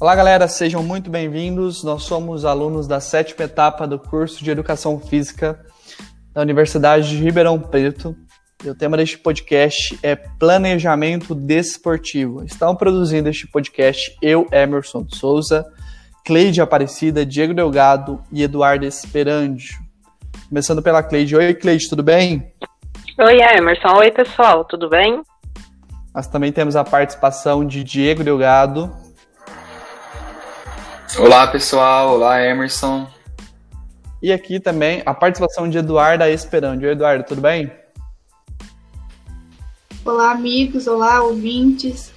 Olá, galera, sejam muito bem-vindos. Nós somos alunos da sétima etapa do curso de Educação Física da Universidade de Ribeirão Preto. E o tema deste podcast é Planejamento Desportivo. Estão produzindo este podcast eu, Emerson de Souza, Cleide Aparecida, Diego Delgado e Eduardo Esperandio. Começando pela Cleide. Oi, Cleide, tudo bem? Oi, Emerson. Oi, pessoal, tudo bem? Nós também temos a participação de Diego Delgado. Olá, pessoal. Olá, Emerson. E aqui também a participação de Eduardo Esperando. Eduardo, tudo bem? Olá, amigos. Olá, ouvintes.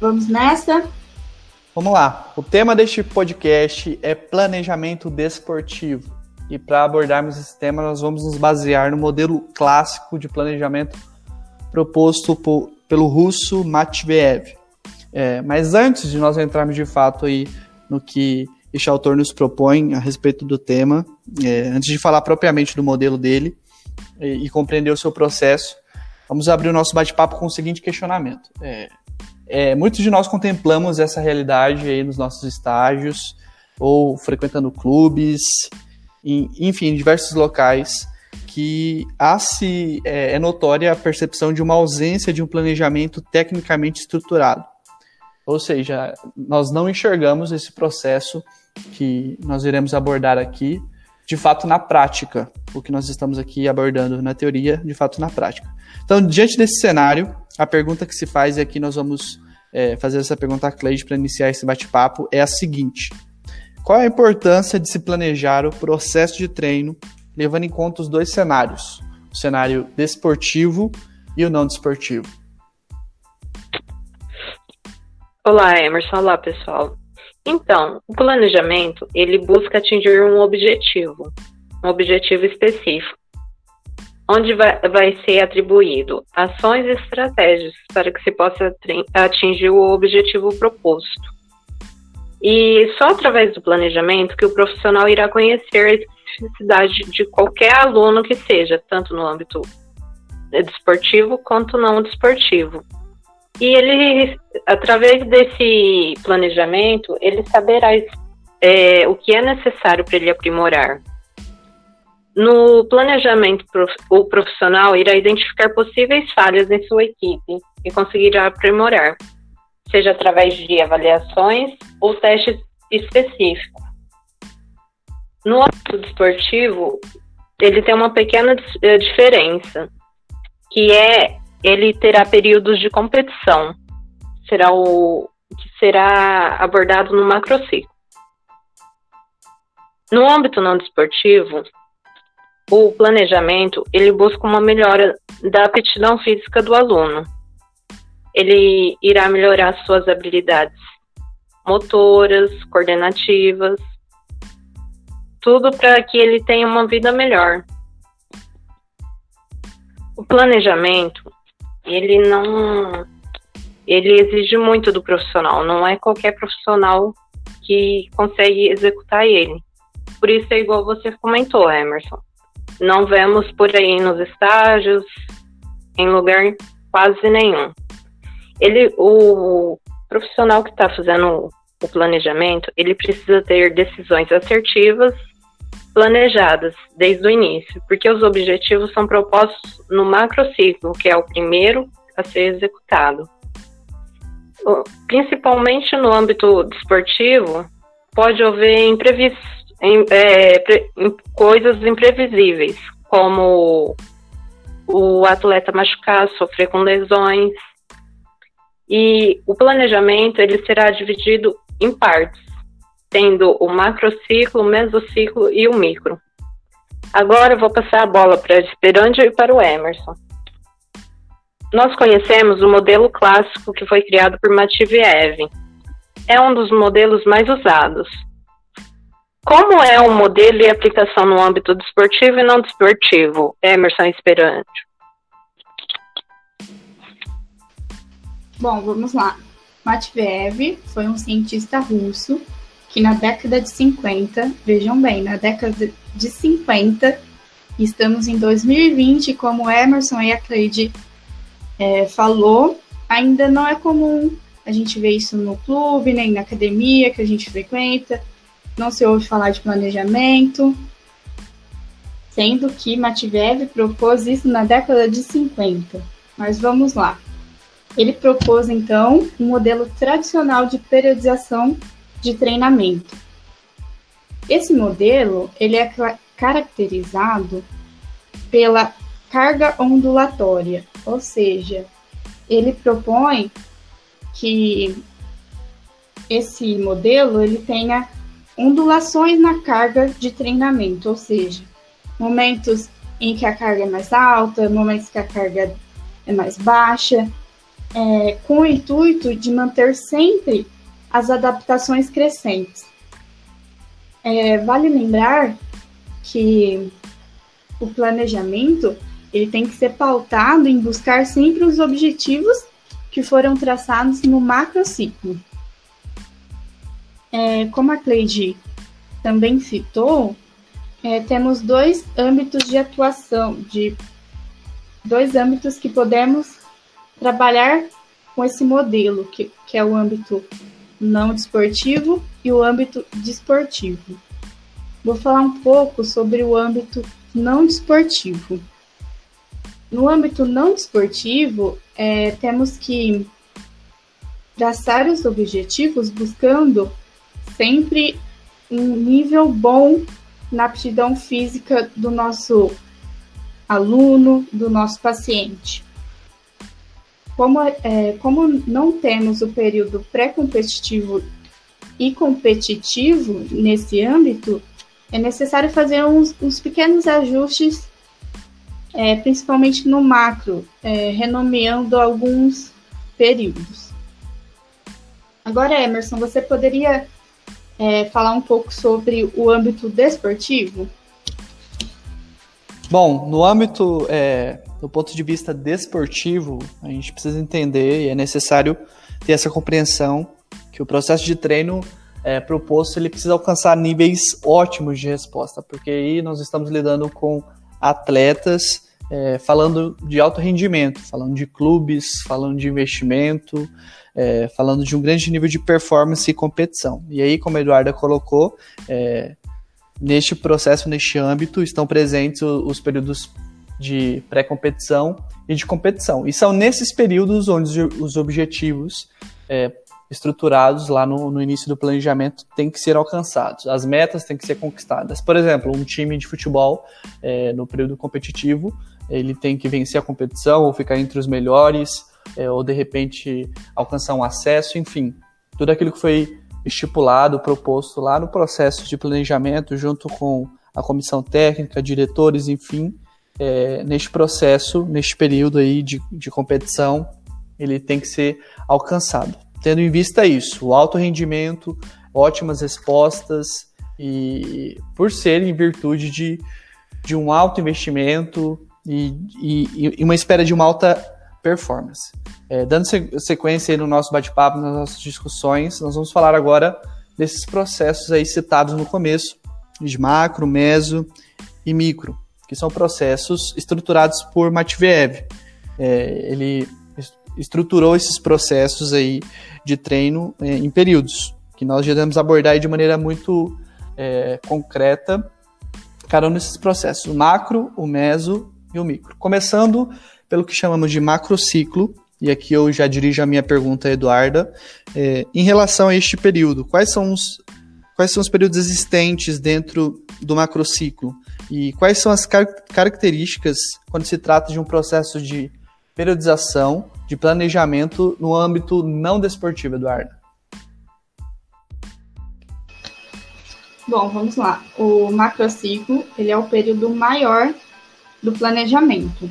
Vamos nessa? Vamos lá. O tema deste podcast é planejamento desportivo. E para abordarmos esse tema, nós vamos nos basear no modelo clássico de planejamento proposto por, pelo russo Matveev. É, mas antes de nós entrarmos de fato aí no que este autor nos propõe a respeito do tema, é, antes de falar propriamente do modelo dele e, e, compreender o seu processo, vamos abrir o nosso bate-papo com o seguinte questionamento. É, é, muitos de nós contemplamos essa realidade aí nos nossos estágios, ou frequentando clubes, em, enfim, em diversos locais, que há se é, é notória a percepção de uma ausência de um planejamento tecnicamente estruturado. Ou seja, nós não enxergamos esse processo que nós iremos abordar aqui, de fato na prática, o que nós estamos aqui abordando na teoria, de fato na prática. Então, diante desse cenário, a pergunta que se faz e aqui nós vamos é, fazer essa pergunta a Cleide para iniciar esse bate-papo é a seguinte: qual a importância de se planejar o processo de treino levando em conta os dois cenários, o cenário desportivo e o não desportivo? Olá, Emerson. Olá, pessoal. Então, o planejamento, ele busca atingir um objetivo, um objetivo específico, onde vai, vai ser atribuído ações e estratégias para que se possa atingir o objetivo proposto. E só através do planejamento que o profissional irá conhecer a especificidade de qualquer aluno que seja, tanto no âmbito desportivo quanto não desportivo. E ele, através desse planejamento, ele saberá é, o que é necessário para ele aprimorar. No planejamento, o profissional irá identificar possíveis falhas em sua equipe e conseguirá aprimorar, seja através de avaliações ou testes específicos. No âmbito desportivo, ele tem uma pequena eh, diferença, que é ele terá períodos de competição. Será o que será abordado no macrociclo. No âmbito não desportivo, o planejamento ele busca uma melhora da aptidão física do aluno. Ele irá melhorar suas habilidades motoras, coordenativas, tudo para que ele tenha uma vida melhor. O planejamento ele não ele exige muito do profissional, não é qualquer profissional que consegue executar ele. Por isso é igual você comentou, Emerson. Não vemos por aí nos estágios, em lugar quase nenhum. Ele, o profissional que está fazendo o planejamento, ele precisa ter decisões assertivas, planejadas desde o início, porque os objetivos são propostos no macrociclo, que é o primeiro a ser executado. Principalmente no âmbito desportivo, pode haver imprevis, é, coisas imprevisíveis, como o atleta machucar, sofrer com lesões. E o planejamento ele será dividido em partes, tendo o macrociclo, o mesociclo e o micro. Agora eu vou passar a bola para a Esperandia e para o Emerson. Nós conhecemos o modelo clássico que foi criado por Matveev. É um dos modelos mais usados. Como é o modelo e aplicação no âmbito desportivo e não desportivo, Emerson Esperante? Bom, vamos lá. Matveev foi um cientista russo que na década de 50, vejam bem, na década de 50, estamos em 2020, como Emerson e a Cleide é, falou, ainda não é comum a gente vê isso no clube, nem na academia que a gente frequenta, não se ouve falar de planejamento, sendo que Matveev propôs isso na década de 50. Mas vamos lá. Ele propôs então um modelo tradicional de periodização de treinamento. Esse modelo ele é caracterizado pela carga ondulatória, ou seja, ele propõe que esse modelo ele tenha ondulações na carga de treinamento, ou seja, momentos em que a carga é mais alta, momentos que a carga é mais baixa, é, com o intuito de manter sempre as adaptações crescentes. É, vale lembrar que o planejamento ele tem que ser pautado em buscar sempre os objetivos que foram traçados no macrociclo. É, como a Cleide também citou, é, temos dois âmbitos de atuação, de dois âmbitos que podemos trabalhar com esse modelo, que, que é o âmbito não desportivo e o âmbito desportivo. Vou falar um pouco sobre o âmbito não desportivo. No âmbito não desportivo, é, temos que traçar os objetivos buscando sempre um nível bom na aptidão física do nosso aluno, do nosso paciente. Como, é, como não temos o período pré-competitivo e competitivo nesse âmbito, é necessário fazer uns, uns pequenos ajustes, é, principalmente no macro, é, renomeando alguns períodos. Agora, Emerson, você poderia é, falar um pouco sobre o âmbito desportivo? Bom, no âmbito, é, do ponto de vista desportivo, a gente precisa entender e é necessário ter essa compreensão que o processo de treino é, proposto ele precisa alcançar níveis ótimos de resposta, porque aí nós estamos lidando com atletas é, falando de alto rendimento, falando de clubes, falando de investimento, é, falando de um grande nível de performance e competição. E aí, como a Eduarda colocou, é, neste processo, neste âmbito, estão presentes os, os períodos de pré-competição e de competição. E são nesses períodos onde os objetivos é, estruturados lá no, no, início do planejamento têm que ser alcançados. As metas têm que ser conquistadas. Por exemplo, um time de futebol é, no período competitivo ele tem que vencer a competição ou ficar entre os melhores é, ou de repente alcançar um acesso, enfim, tudo aquilo que foi estipulado, proposto lá no processo de planejamento junto com a comissão técnica, diretores, enfim, é, neste processo, neste período aí de, de competição, ele tem que ser alcançado. Tendo em vista isso, o alto rendimento, ótimas respostas e por ser em virtude de, de um alto investimento e, e, e uma espera de uma alta performance. É, dando sequência no nosso bate-papo, nas nossas discussões, nós vamos falar agora desses processos aí citados no começo, de macro, meso e micro que são processos estruturados por Matveev. É, ele estruturou esses processos aí de treino é, em períodos, que nós devemos abordar de maneira muito é, concreta cada um desses processos, o macro, o meso e o micro. Começando pelo que chamamos de macrociclo, e aqui eu já dirijo a minha pergunta a Eduarda, é, em relação a este período, quais são os, quais são os períodos existentes dentro do macrociclo? E quais são as car características quando se trata de um processo de periodização, de planejamento no âmbito não desportivo, Eduardo? Bom, vamos lá. O macrociclo ele é o período maior do planejamento.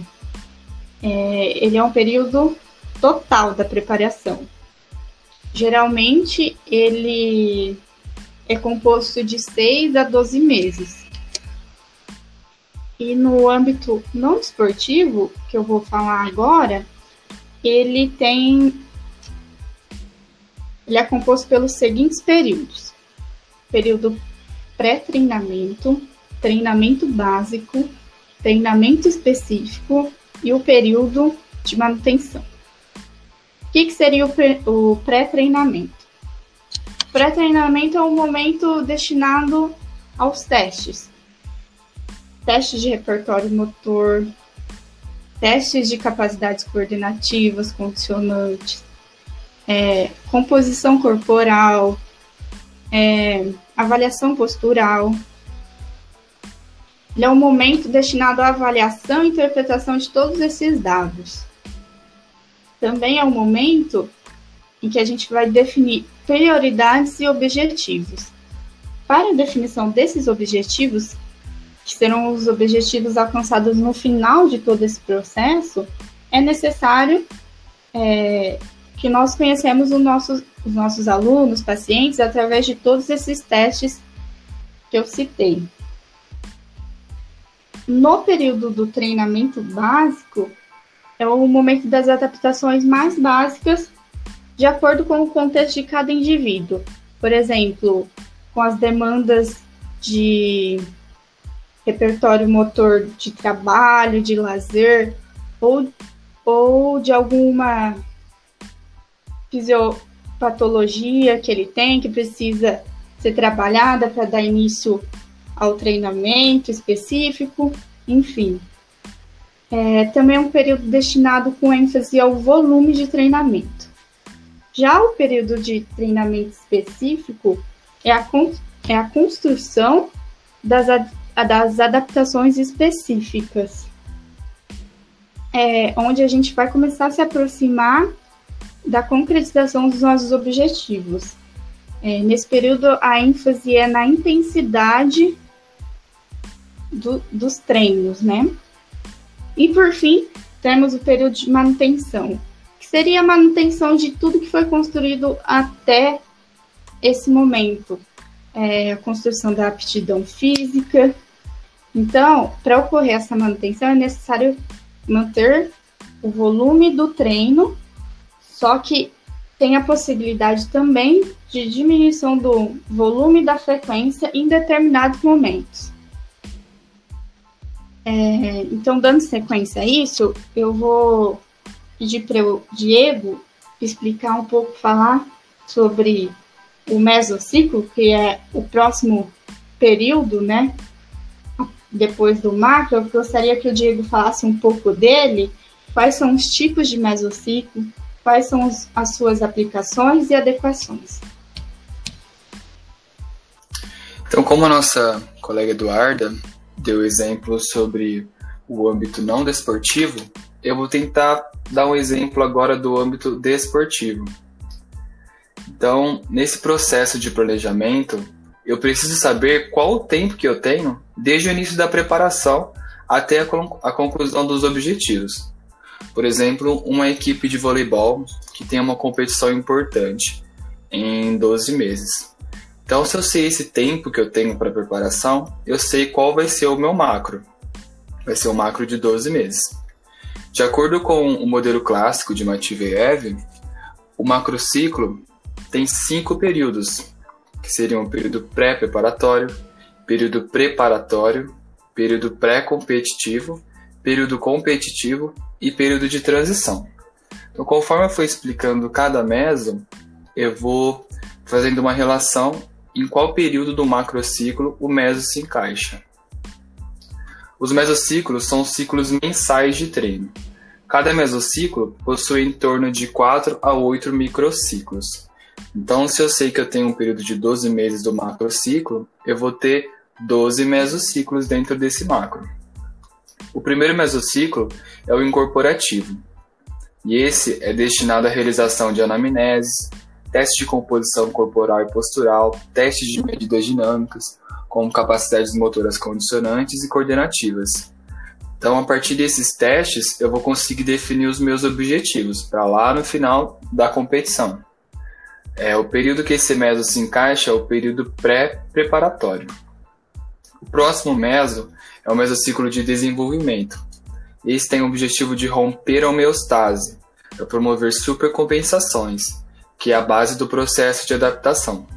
É, ele é um período total da preparação. Geralmente ele é composto de 6 a 12 meses. E no âmbito não esportivo, que eu vou falar agora, ele tem. Ele é composto pelos seguintes períodos: período pré-treinamento, treinamento básico, treinamento específico e o período de manutenção. O que, que seria o pré-treinamento? Pré-treinamento é um momento destinado aos testes. Testes de repertório motor, testes de capacidades coordenativas, condicionantes, é, composição corporal, é, avaliação postural. Ele é um momento destinado à avaliação e interpretação de todos esses dados. Também é um momento em que a gente vai definir prioridades e objetivos. Para a definição desses objetivos, que serão os objetivos alcançados no final de todo esse processo, é necessário é, que nós conhecemos os nossos, os nossos alunos, pacientes, através de todos esses testes que eu citei. No período do treinamento básico, é o momento das adaptações mais básicas de acordo com o contexto de cada indivíduo. Por exemplo, com as demandas de repertório motor de trabalho, de lazer, ou, ou de alguma fisiopatologia que ele tem, que precisa ser trabalhada para dar início ao treinamento específico, enfim. É, também é um período destinado com ênfase ao volume de treinamento. Já o período de treinamento específico é a, é a construção das, das adaptações específicas, é, onde a gente vai começar a se aproximar da concretização dos nossos objetivos. É, nesse período, a ênfase é na intensidade do, dos treinos, né? E por fim, temos o período de manutenção, que seria a manutenção de tudo que foi construído até esse momento. É, a construção da aptidão física. Então, para ocorrer essa manutenção, é necessário manter o volume do treino, só que tem a possibilidade também de diminuição do volume da frequência em determinados momentos. É, então, dando sequência a isso, eu vou pedir para o Diego explicar um pouco, falar sobre o mesociclo, que é o próximo período, né? Depois do macro, eu gostaria que o Diego falasse um pouco dele, quais são os tipos de mesociclo, quais são as suas aplicações e adequações. Então, como a nossa colega Eduarda deu exemplo sobre o âmbito não desportivo, eu vou tentar dar um exemplo agora do âmbito desportivo. Então, nesse processo de planejamento, eu preciso saber qual o tempo que eu tenho desde o início da preparação até a, conclusão dos objetivos. Por exemplo, uma equipe de voleibol que tem uma competição importante em 12 meses. Então, se eu sei esse tempo que eu tenho para preparação, eu sei qual vai ser o meu macro. Vai ser o macro de 12 meses. De acordo com o modelo clássico de Matveev, o macrociclo tem cinco períodos, que seriam o período pré-preparatório, período preparatório, período pré-competitivo, período competitivo e período de transição. Então, conforme eu for explicando cada meso, eu vou fazendo uma relação em qual período do macrociclo o meso se encaixa. Os mesociclos são ciclos mensais de treino. Cada mesociclo possui em torno de 4 a 8 microciclos. Então, se eu sei que eu tenho um período de 12 meses do macrociclo, eu vou ter 12 mesociclos dentro desse macro. O primeiro mesociclo é o incorporativo, e esse é destinado à realização de anamneses, testes de composição corporal e postural, testes de medidas dinâmicas, como capacidades motoras condicionantes e coordenativas. Então, a partir desses testes, eu vou conseguir definir os meus objetivos para lá no final da competição. É, o período que esse meso se encaixa é o período pré-preparatório. O próximo meso é o mesociclo de desenvolvimento. Esse tem o objetivo de romper a homeostase, para promover supercompensações, que é a base do processo de adaptação.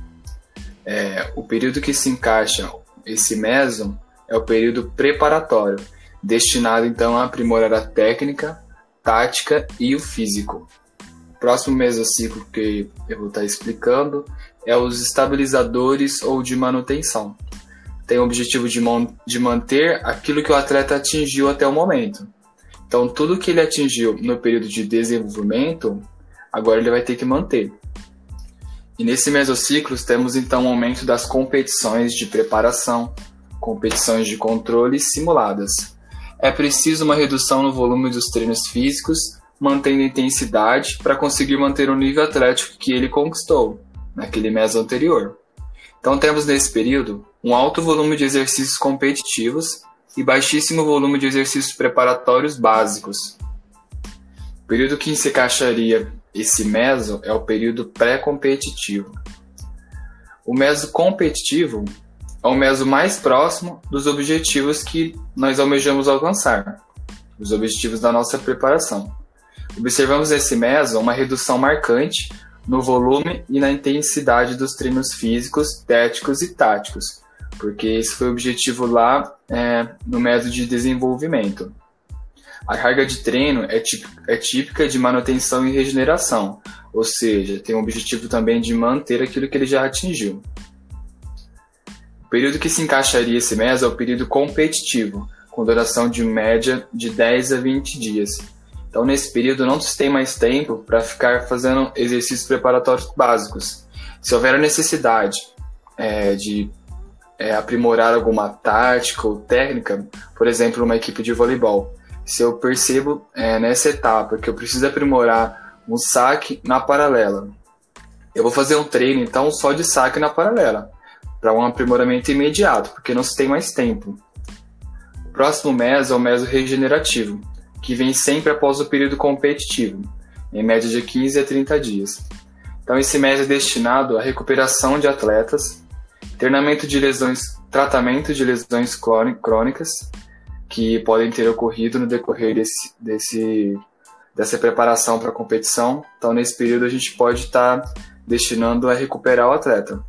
É, o período que se encaixa esse meso é o período preparatório, destinado então a aprimorar a técnica, tática e o físico. Próximo mesociclo que eu vou estar explicando é os estabilizadores ou de manutenção. Tem o objetivo de, de manter aquilo que o atleta atingiu até o momento. Então, tudo que ele atingiu no período de desenvolvimento, agora ele vai ter que manter. E nesse mesociclo temos então um aumento das competições de preparação, competições de controle simuladas. É preciso uma redução no volume dos treinos físicos, mantendo intensidade para conseguir manter o nível atlético que ele conquistou naquele mês anterior. Então temos nesse período um alto volume de exercícios competitivos e baixíssimo volume de exercícios preparatórios básicos. O período que se encaixaria esse meso é o período pré-competitivo. O meso competitivo é o meso mais próximo dos objetivos que nós almejamos alcançar, os objetivos da nossa preparação. Observamos nesse meso uma redução marcante no volume e na intensidade dos treinos físicos, téticos e táticos, porque esse foi o objetivo lá é, no método de desenvolvimento. A carga de treino é típica, é típica de manutenção e regeneração, ou seja, tem o objetivo também de manter aquilo que ele já atingiu. O período que se encaixaria esse mês é o período competitivo, com duração de média de 10 a 20 dias. Então, nesse período, não se tem mais tempo para ficar fazendo exercícios preparatórios básicos. Se houver a necessidade é, de é, aprimorar alguma tática ou técnica, por exemplo, uma equipe de voleibol, se eu percebo é, nessa etapa que eu preciso aprimorar um saque na paralela, eu vou fazer um treino então só de saque na paralela, para um aprimoramento imediato, porque não se tem mais tempo. O próximo mês é o mês regenerativo, que vem sempre após o período competitivo, em média de 15 a 30 dias. Então esse mês é destinado à recuperação de atletas, treinamento de lesões, tratamento de lesões crônicas que podem ter ocorrido no decorrer desse, desse dessa preparação para a competição. Então, nesse período, a gente pode estar tá destinando a recuperar o atleta.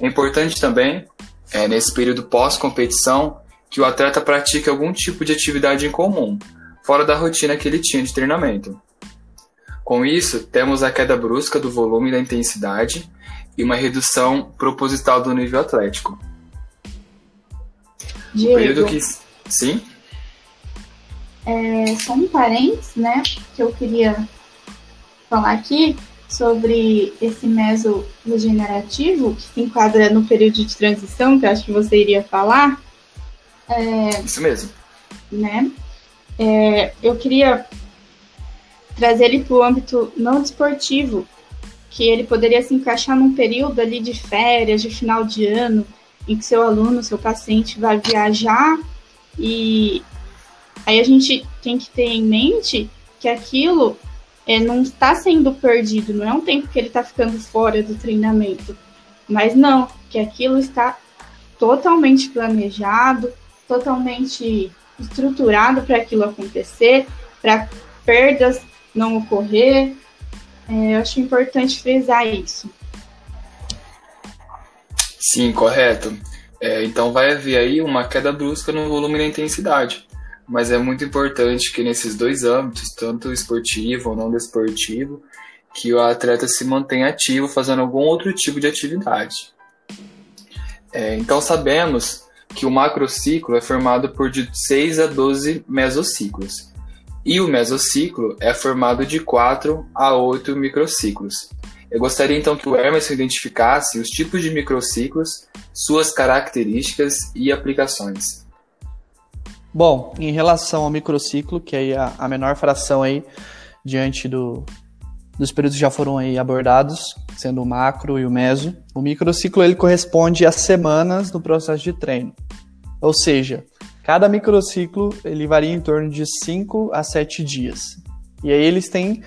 É importante também, é, nesse período pós-competição, que o atleta pratique algum tipo de atividade em comum, fora da rotina que ele tinha de treinamento. Com isso, temos a queda brusca do volume e da intensidade e uma redução proposital do nível atlético. Diego, o período que... Sim? É, só um parênteses, né, que eu queria falar aqui sobre esse meso regenerativo, que se enquadra no período de transição, que eu acho que você iria falar. É, Isso mesmo. Né? É, eu queria trazer ele para o âmbito não desportivo, que ele poderia se encaixar num período ali de férias, de final de ano, em que seu aluno, seu paciente vai viajar e Aí a gente tem que ter em mente que aquilo é, não está sendo perdido, não é um tempo que ele está ficando fora do treinamento, mas não, que aquilo está totalmente planejado, totalmente estruturado para aquilo acontecer, para perdas não ocorrer. É, eu acho importante frisar isso. Sim, correto. É, então vai haver aí uma queda brusca no volume e na intensidade mas é muito importante que nesses dois âmbitos, tanto esportivo ou não desportivo, que o atleta se mantenha ativo fazendo algum outro tipo de atividade. É, então sabemos que o macrociclo é formado por de 6 a 12 mesociclos, e o mesociclo é formado de 4 a 8 microciclos. Eu gostaria então que o Hermes identificasse os tipos de microciclos, suas características e aplicações. Bom, em relação ao microciclo, que é a, menor fração aí diante do, dos períodos que já foram aí abordados, sendo o macro e o meso, o microciclo ele corresponde a semanas no processo de treino. Ou seja, cada microciclo ele varia em torno de 5 a 7 dias. E aí eles têm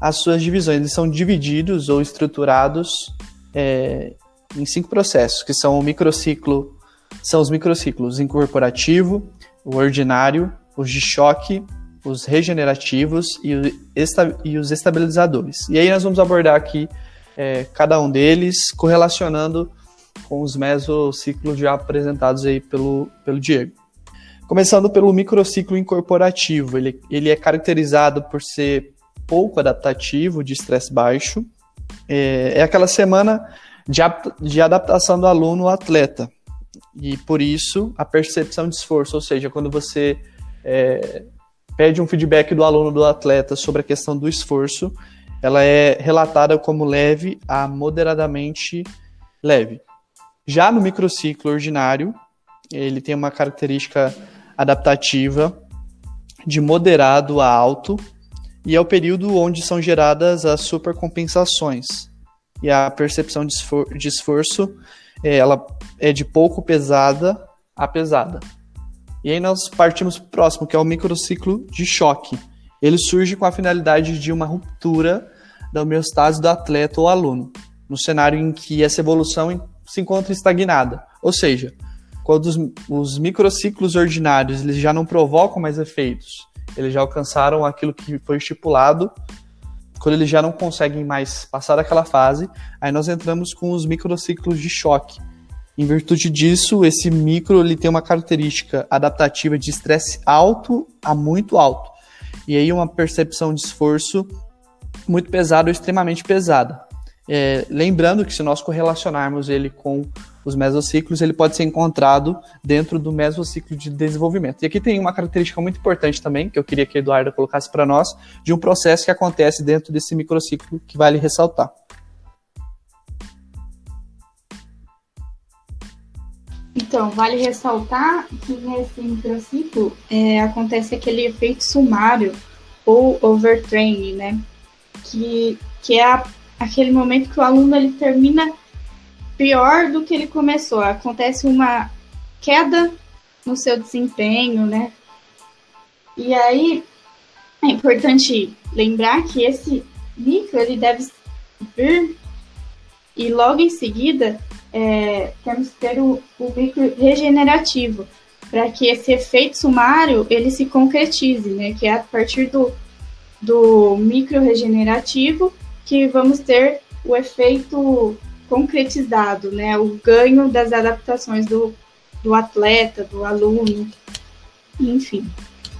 as suas divisões, eles são divididos ou estruturados é, em cinco processos, que são o microciclo, são os microciclos incorporativo, o ordinário, os de choque, os regenerativos e os estabilizadores. E aí nós vamos abordar aqui é, cada um deles, correlacionando com os mesociclos já apresentados aí pelo, pelo Diego. Começando pelo microciclo incorporativo, ele, ele é caracterizado por ser pouco adaptativo, de estresse baixo. É, é aquela semana de, de adaptação do aluno ao atleta. E por isso a percepção de esforço, ou seja, quando você é, pede um feedback do aluno do atleta sobre a questão do esforço, ela é relatada como leve a moderadamente leve. Já no microciclo ordinário, ele tem uma característica adaptativa de moderado a alto e é o período onde são geradas as supercompensações. E a percepção de, esfor de esforço é, ela é de pouco pesada a pesada. E aí nós partimos para o próximo, que é o microciclo de choque. Ele surge com a finalidade de uma ruptura da homeostase do atleta ou aluno, no cenário em que essa evolução se encontra estagnada. Ou seja, quando os, os microciclos ordinários eles já não provocam mais efeitos, eles já alcançaram aquilo que foi estipulado, quando eles já não conseguem mais passar daquela fase, aí nós entramos com os microciclos de choque. Em virtude disso, esse micro ele tem uma característica adaptativa de estresse alto a muito alto. E aí uma percepção de esforço muito pesada ou extremamente pesada. É, lembrando que se nós correlacionarmos ele com os mesociclos, ele pode ser encontrado dentro do mesociclo de desenvolvimento. E aqui tem uma característica muito importante também, que eu queria que a Eduardo colocasse para nós, de um processo que acontece dentro desse microciclo que vale ressaltar. Então, vale ressaltar que nesse microciclo é, acontece aquele efeito sumário ou overtraining, né? Que, que é a aquele momento que o aluno ele termina pior do que ele começou. Acontece uma queda no seu desempenho, né? E aí é importante lembrar que esse micro ele deve vir e logo em seguida é, temos que ter o, o micro regenerativo para que esse efeito sumário ele se concretize, né? Que é a partir do, do micro regenerativo que vamos ter o efeito concretizado, né? O ganho das adaptações do, do atleta, do aluno, enfim.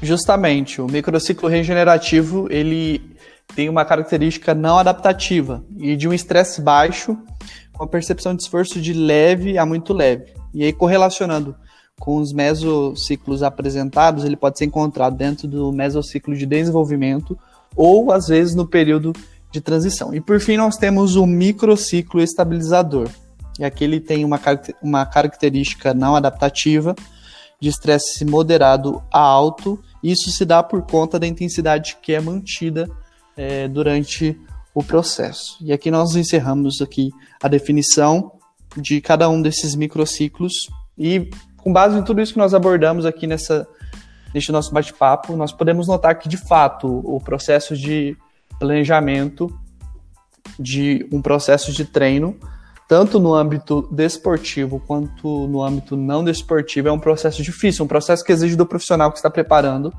Justamente, o microciclo regenerativo ele tem uma característica não adaptativa e de um estresse baixo com a percepção de esforço de leve a muito leve. E aí correlacionando com os mesociclos apresentados, ele pode ser encontrado dentro do mesociclo de desenvolvimento ou às vezes no período de transição. E por fim, nós temos o microciclo estabilizador. E aqui ele tem uma, uma característica não adaptativa de estresse moderado a alto. Isso se dá por conta da intensidade que é mantida é, durante o processo. E aqui nós encerramos aqui a definição de cada um desses microciclos e com base em tudo isso que nós abordamos aqui nessa neste nosso bate-papo, nós podemos notar que de fato o processo de planejamento de um processo de treino, tanto no âmbito desportivo quanto no âmbito não desportivo, é um processo difícil, um processo que exige do profissional que está preparando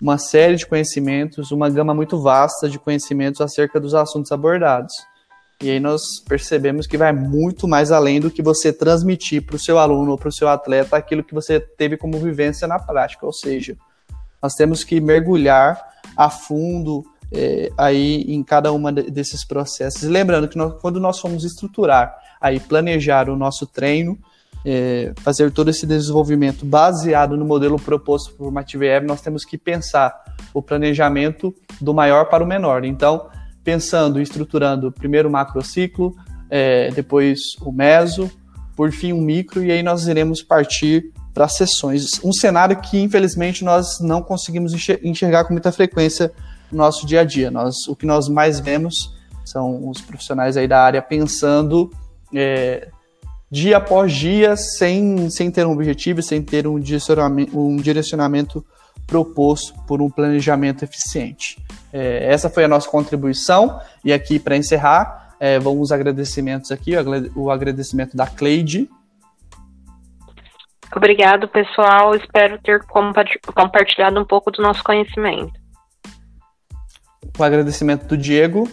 uma série de conhecimentos, uma gama muito vasta de conhecimentos acerca dos assuntos abordados. E aí nós percebemos que vai muito mais além do que você transmitir para o seu aluno ou para o seu atleta aquilo que você teve como vivência na prática. Ou seja, nós temos que mergulhar a fundo é, aí em cada uma desses processos. Lembrando que nós, quando nós formos estruturar, aí planejar o nosso treino, é, fazer todo esse desenvolvimento baseado no modelo proposto por Mativeb, nós temos que pensar o planejamento do maior para o menor. Então, pensando, estruturando primeiro o macrociclo, é, depois o meso, por fim o micro, e aí nós iremos partir para sessões. Um cenário que, infelizmente, nós não conseguimos enxergar com muita frequência no nosso dia a dia. Nós, o que nós mais vemos são os profissionais aí da área pensando é, dia após dia sem, sem ter um objetivo, sem ter um direcionamento, um direcionamento proposto por um planejamento eficiente. É, essa foi a nossa contribuição e aqui para encerrar é, vamos os agradecimentos aqui, o agradecimento da Cleide. Obrigado, pessoal. Espero ter compartilhado um pouco do nosso conhecimento o agradecimento do Diego.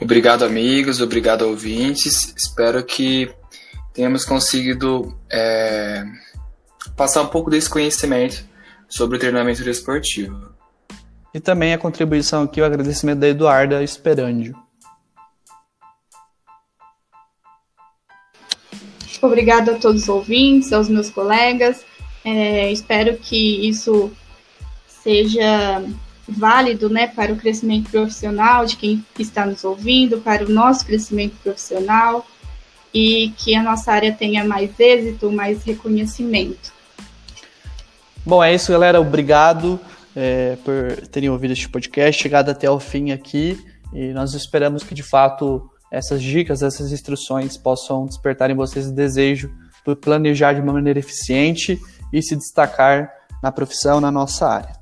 Obrigado, amigos. Obrigado, ouvintes. Espero que tenhamos conseguido é, passar um pouco desse conhecimento sobre o treinamento desportivo. E também a contribuição aqui, o agradecimento da Eduarda Esperandio. Obrigada a todos os ouvintes, aos meus colegas. É, espero que isso seja válido né, para o crescimento profissional de quem está nos ouvindo, para o nosso crescimento profissional e que a nossa área tenha mais êxito, mais reconhecimento. Bom, é isso, galera. Obrigado é, por terem ouvido este podcast, chegado até o fim aqui. E nós esperamos que, de fato, essas dicas, essas instruções possam despertar em vocês o desejo por planejar de uma maneira eficiente e se destacar na profissão, na nossa área.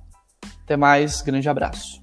Até mais, grande abraço.